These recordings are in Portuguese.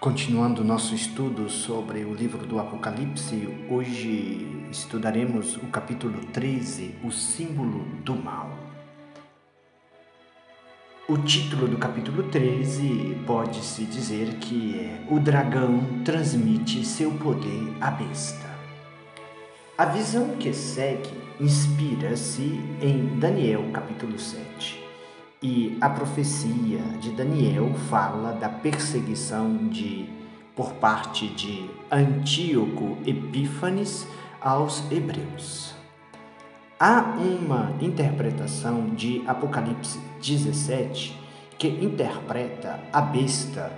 Continuando nosso estudo sobre o livro do Apocalipse, hoje estudaremos o capítulo 13, o símbolo do mal. O título do capítulo 13 pode-se dizer que é O dragão transmite seu poder à besta. A visão que segue inspira-se em Daniel capítulo 7 e a profecia de Daniel fala da perseguição de por parte de Antíoco Epífanes aos hebreus. Há uma interpretação de Apocalipse 17 que interpreta a besta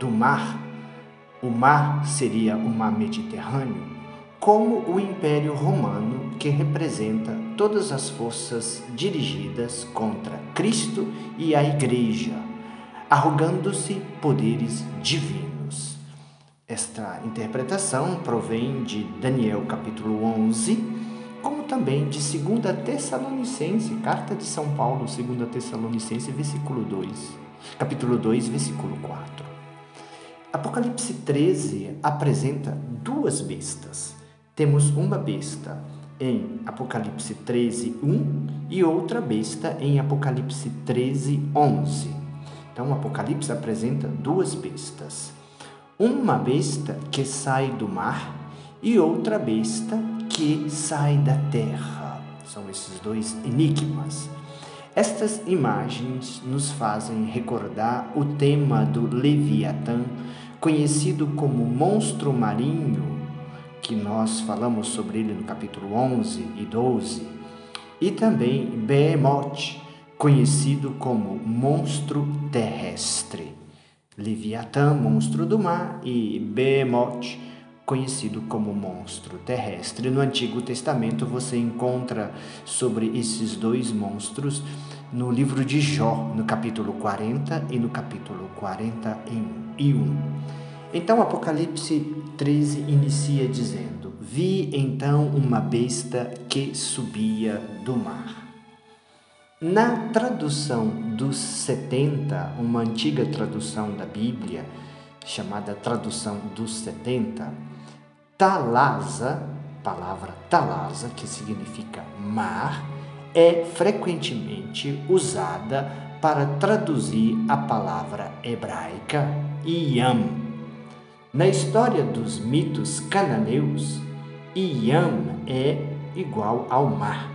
do mar, o mar seria o mar Mediterrâneo, como o Império Romano, que representa todas as forças dirigidas contra Cristo e a Igreja, arrogando-se poderes divinos. Esta interpretação provém de Daniel capítulo 11, como também de 2 Tessalonicense, carta de São Paulo, 2 Tessalonicense, versículo 2, capítulo 2, versículo 4. Apocalipse 13 apresenta duas bestas temos uma besta em Apocalipse 13, 1 e outra besta em Apocalipse 13, 11. Então, Apocalipse apresenta duas bestas. Uma besta que sai do mar e outra besta que sai da terra. São esses dois enigmas. Estas imagens nos fazem recordar o tema do Leviatã, conhecido como monstro marinho que nós falamos sobre ele no capítulo 11 e 12, e também Behemoth, conhecido como monstro terrestre. Leviatã, monstro do mar, e Behemoth, conhecido como monstro terrestre. No Antigo Testamento você encontra sobre esses dois monstros no livro de Jó, no capítulo 40 e no capítulo 41. Então Apocalipse 13 inicia dizendo: Vi então uma besta que subia do mar. Na tradução dos 70, uma antiga tradução da Bíblia, chamada tradução dos 70, talasa, palavra talasa, que significa mar, é frequentemente usada para traduzir a palavra hebraica yam na história dos mitos cananeus, Iam é igual ao mar.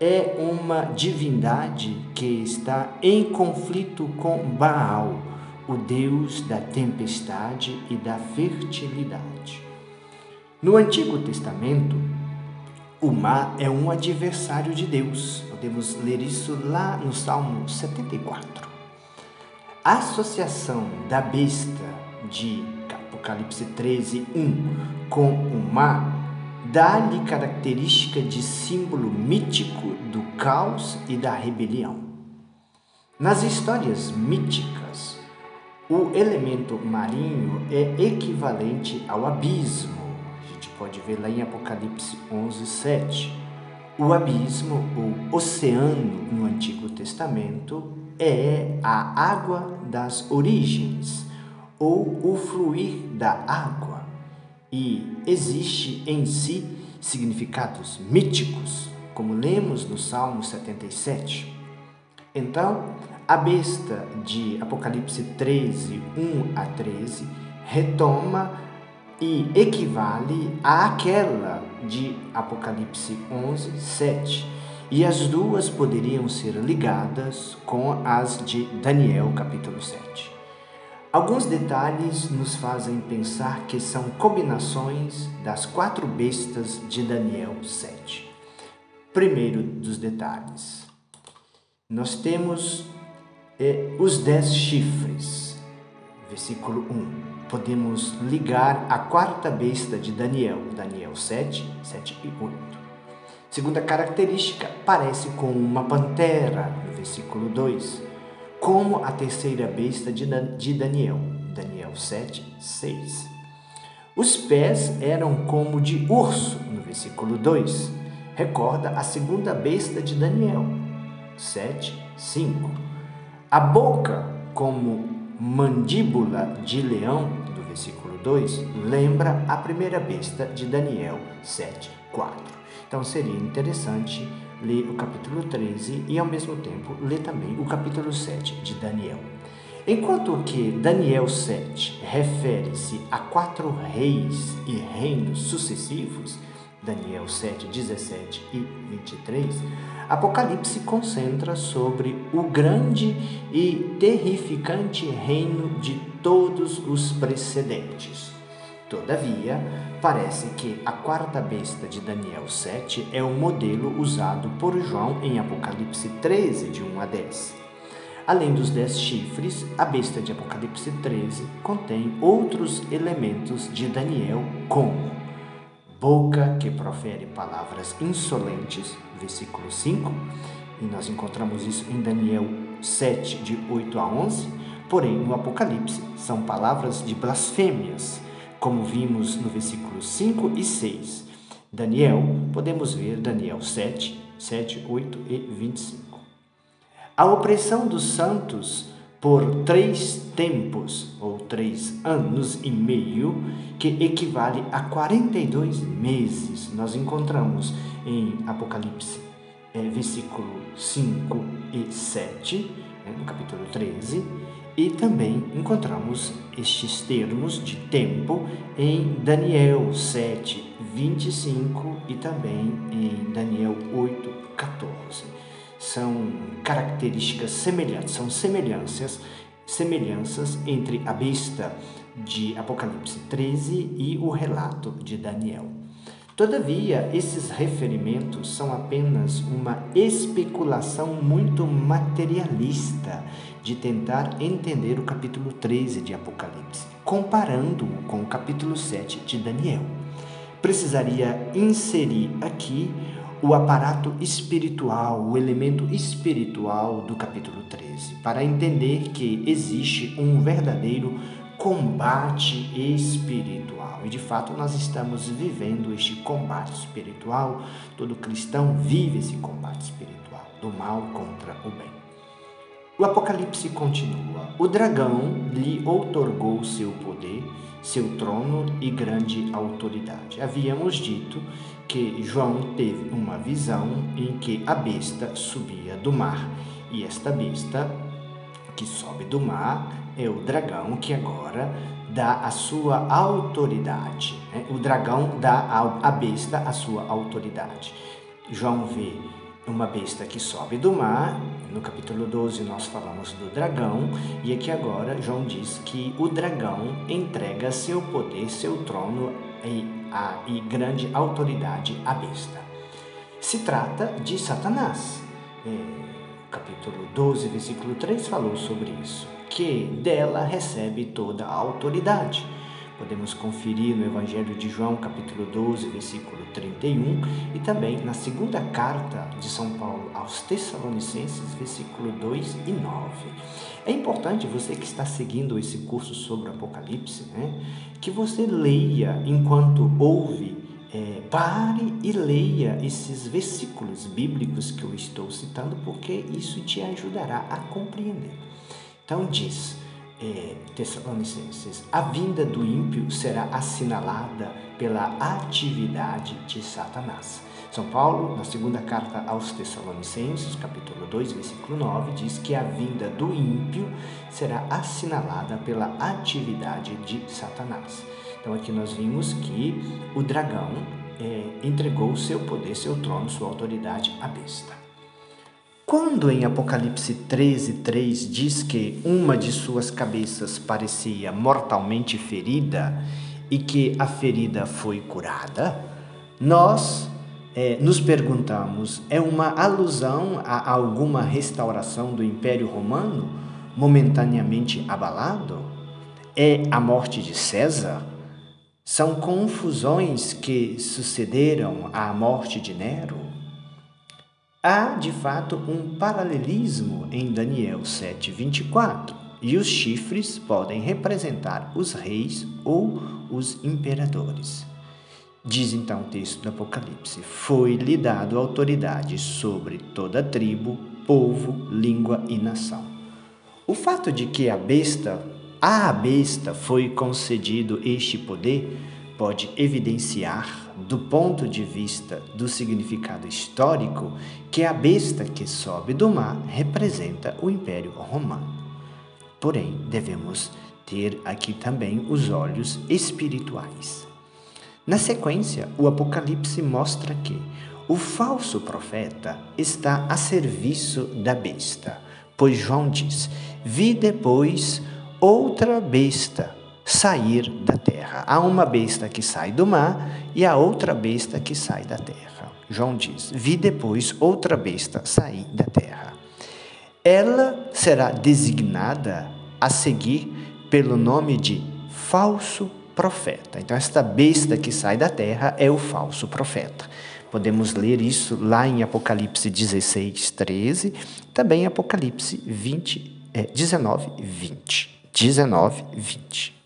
É uma divindade que está em conflito com Baal, o deus da tempestade e da fertilidade. No Antigo Testamento, o mar é um adversário de Deus. Podemos ler isso lá no Salmo 74. A associação da besta de Apocalipse 13, 1, com o mar, dá-lhe característica de símbolo mítico do caos e da rebelião. Nas histórias míticas, o elemento marinho é equivalente ao abismo. A gente pode ver lá em Apocalipse 11, 7. O abismo, o oceano no Antigo Testamento, é a água das origens ou o fluir da água, e existe em si significados míticos, como lemos no Salmo 77. Então, a besta de Apocalipse 13, 1 a 13, retoma e equivale àquela de Apocalipse 11, 7. E as duas poderiam ser ligadas com as de Daniel, capítulo 7. Alguns detalhes nos fazem pensar que são combinações das quatro bestas de Daniel 7. Primeiro dos detalhes, nós temos eh, os dez chifres, versículo 1. Podemos ligar a quarta besta de Daniel, Daniel 7, 7 e 8. Segunda característica, parece com uma pantera, versículo 2 como a terceira besta de Daniel, Daniel 7, 6. Os pés eram como de urso, no versículo 2. Recorda a segunda besta de Daniel, 7, 5. A boca como mandíbula de leão, do versículo 2, lembra a primeira besta de Daniel 7, 4. Então seria interessante ler o capítulo 13 e ao mesmo tempo ler também o capítulo 7 de Daniel. Enquanto que Daniel 7 refere-se a quatro reis e reinos sucessivos, Daniel 7, 17 e 23, Apocalipse concentra sobre o grande e terrificante reino de todos os precedentes. Todavia, parece que a quarta besta de Daniel 7 é o modelo usado por João em Apocalipse 13, de 1 a 10. Além dos dez chifres, a besta de Apocalipse 13 contém outros elementos de Daniel, como boca que profere palavras insolentes, versículo 5, e nós encontramos isso em Daniel 7, de 8 a 11, porém no Apocalipse são palavras de blasfêmias, como vimos no versículo 5 e 6. Daniel, podemos ver Daniel 7, 7, 8 e 25. A opressão dos santos por três tempos, ou três anos e meio, que equivale a 42 meses. Nós encontramos em Apocalipse, é, versículo 5 e 7, né, no capítulo 13, e também encontramos estes termos de tempo em Daniel 7, 25 e também em Daniel 8, 14 são características semelhantes, são semelhanças, semelhanças entre a besta de Apocalipse 13 e o relato de Daniel. Todavia, esses referimentos são apenas uma especulação muito materialista de tentar entender o capítulo 13 de Apocalipse, comparando-o com o capítulo 7 de Daniel. Precisaria inserir aqui o aparato espiritual, o elemento espiritual do capítulo 13, para entender que existe um verdadeiro combate espiritual. E de fato nós estamos vivendo este combate espiritual, todo cristão vive esse combate espiritual, do mal contra o bem. O Apocalipse continua: O dragão lhe outorgou seu poder, seu trono e grande autoridade. Havíamos dito que João teve uma visão em que a besta subia do mar, e esta besta que sobe do mar é o dragão que agora dá a sua autoridade. Né? O dragão dá à besta a sua autoridade. João vê uma besta que sobe do mar. No capítulo 12 nós falamos do dragão, e aqui agora João diz que o dragão entrega seu poder, seu trono e, a, e grande autoridade à besta. Se trata de Satanás. É, capítulo 12, versículo 3 falou sobre isso, que dela recebe toda a autoridade. Podemos conferir no Evangelho de João, capítulo 12, versículo 31, e também na segunda carta de São Paulo aos Tessalonicenses, versículo 2 e 9. É importante você que está seguindo esse curso sobre o Apocalipse, né, que você leia enquanto ouve, é, pare e leia esses versículos bíblicos que eu estou citando, porque isso te ajudará a compreender. Então diz é, Tessalonicenses, a vinda do ímpio será assinalada pela atividade de Satanás. São Paulo, na segunda carta aos Tessalonicenses, capítulo 2, versículo 9, diz que a vinda do ímpio será assinalada pela atividade de Satanás. Então aqui nós vimos que o dragão é, entregou seu poder, seu trono, sua autoridade à besta. Quando em Apocalipse 13, 3 diz que uma de suas cabeças parecia mortalmente ferida e que a ferida foi curada, nós é, nos perguntamos: é uma alusão a alguma restauração do Império Romano momentaneamente abalado? É a morte de César? São confusões que sucederam à morte de Nero? Há, de fato, um paralelismo em Daniel 7:24, e os chifres podem representar os reis ou os imperadores. Diz então o texto do Apocalipse: Foi-lhe dado autoridade sobre toda tribo, povo, língua e nação. O fato de que a besta, a besta foi concedido este poder pode evidenciar, do ponto de vista do significado histórico, que a besta que sobe do mar representa o Império Romano. Porém, devemos ter aqui também os olhos espirituais. Na sequência, o Apocalipse mostra que o falso profeta está a serviço da besta, pois João diz: Vi depois outra besta sair da terra. Há uma besta que sai do mar e a outra besta que sai da terra. João diz: Vi depois outra besta sair da terra. Ela será designada a seguir pelo nome de falso profeta. Então, esta besta que sai da terra é o falso profeta. Podemos ler isso lá em Apocalipse 16, 13, também Apocalipse 20, é, 19, 20. 19, 20.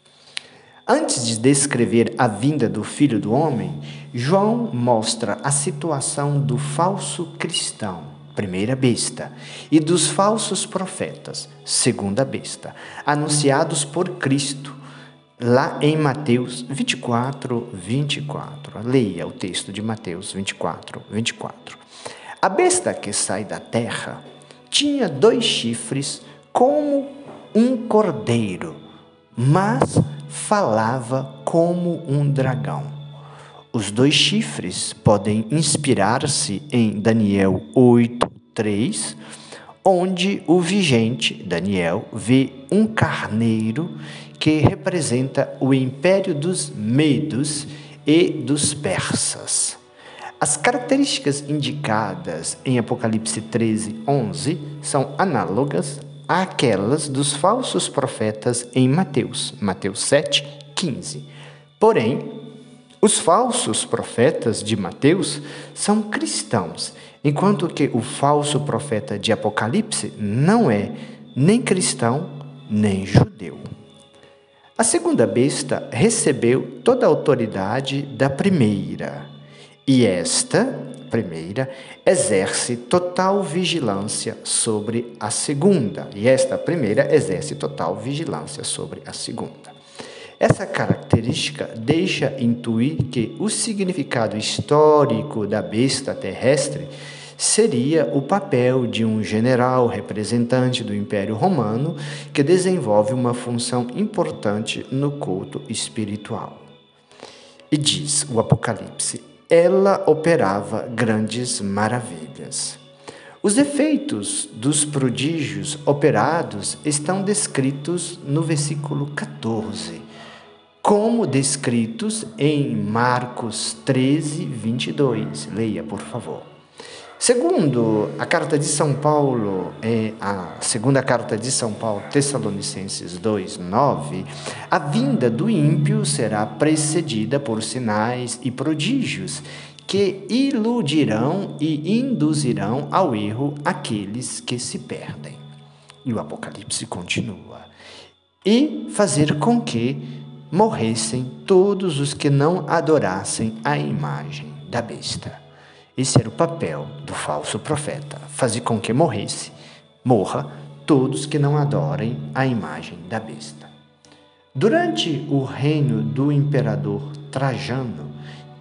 Antes de descrever a vinda do Filho do Homem, João mostra a situação do falso cristão, primeira besta, e dos falsos profetas, segunda besta, anunciados por Cristo, lá em Mateus 24, 24. Leia o texto de Mateus 24, 24. A besta que sai da terra tinha dois chifres como um cordeiro, mas falava como um dragão. Os dois chifres podem inspirar-se em Daniel 8, 3, onde o vigente, Daniel, vê um carneiro que representa o império dos medos e dos persas. As características indicadas em Apocalipse 13, 11 são análogas àquelas dos falsos profetas em Mateus, Mateus 7, 15. Porém, os falsos profetas de Mateus são cristãos, enquanto que o falso profeta de Apocalipse não é nem cristão nem judeu. A segunda besta recebeu toda a autoridade da primeira, e esta, primeira, exerce total vigilância sobre a segunda, e esta primeira exerce total vigilância sobre a segunda. Essa característica deixa intuir que o significado histórico da besta terrestre seria o papel de um general representante do Império Romano que desenvolve uma função importante no culto espiritual. E diz o Apocalipse: ela operava grandes maravilhas. Os efeitos dos prodígios operados estão descritos no versículo 14, como descritos em Marcos 13, 22. Leia, por favor. Segundo a carta de São Paulo, é a segunda carta de São Paulo, Tessalonicenses 2, 9, a vinda do ímpio será precedida por sinais e prodígios que iludirão e induzirão ao erro aqueles que se perdem. E o Apocalipse continua. E fazer com que morressem todos os que não adorassem a imagem da besta esse era o papel do falso profeta: fazer com que morresse, morra todos que não adorem a imagem da besta. Durante o reino do imperador Trajano,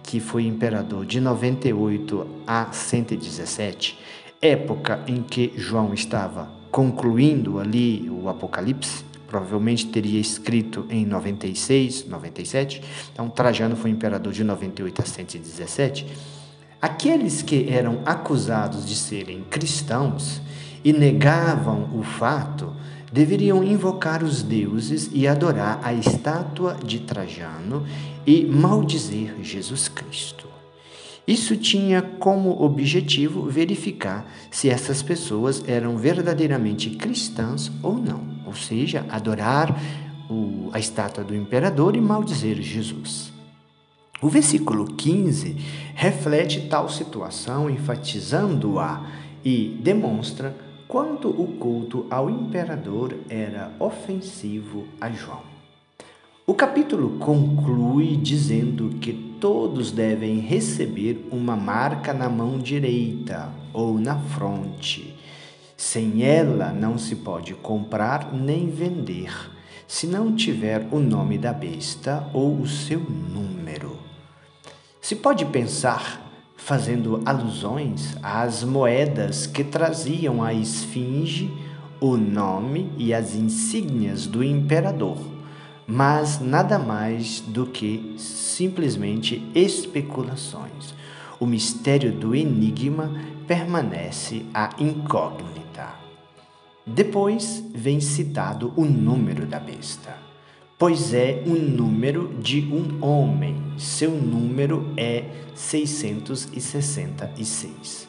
que foi imperador de 98 a 117, época em que João estava concluindo ali o Apocalipse, provavelmente teria escrito em 96, 97. Então, Trajano foi imperador de 98 a 117. Aqueles que eram acusados de serem cristãos e negavam o fato deveriam invocar os deuses e adorar a estátua de Trajano e maldizer Jesus Cristo. Isso tinha como objetivo verificar se essas pessoas eram verdadeiramente cristãs ou não, ou seja, adorar a estátua do imperador e maldizer Jesus. O versículo 15 reflete tal situação, enfatizando-a e demonstra quanto o culto ao imperador era ofensivo a João. O capítulo conclui dizendo que todos devem receber uma marca na mão direita ou na fronte, Sem ela não se pode comprar nem vender, se não tiver o nome da besta ou o seu número. Se pode pensar, fazendo alusões às moedas que traziam à esfinge o nome e as insígnias do imperador, mas nada mais do que simplesmente especulações. O mistério do enigma permanece a incógnita. Depois vem citado o número da besta, pois é o número de um homem. Seu número é 666.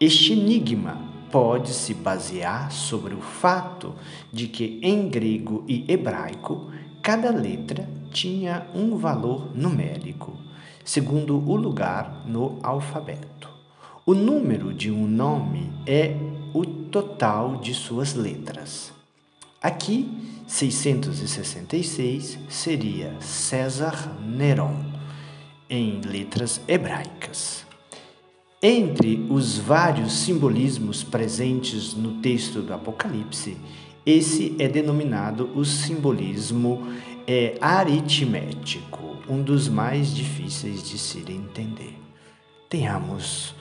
Este enigma pode se basear sobre o fato de que em grego e hebraico cada letra tinha um valor numérico, segundo o lugar no alfabeto. O número de um nome é o total de suas letras. Aqui, 666 seria César Neron, em letras hebraicas. Entre os vários simbolismos presentes no texto do Apocalipse, esse é denominado o simbolismo é, aritmético, um dos mais difíceis de se entender. Tenhamos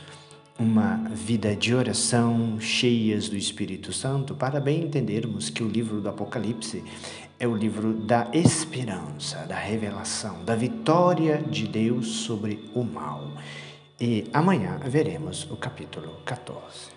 uma vida de oração cheias do Espírito Santo para bem entendermos que o livro do Apocalipse é o livro da esperança, da revelação, da vitória de Deus sobre o mal. E amanhã veremos o capítulo 14.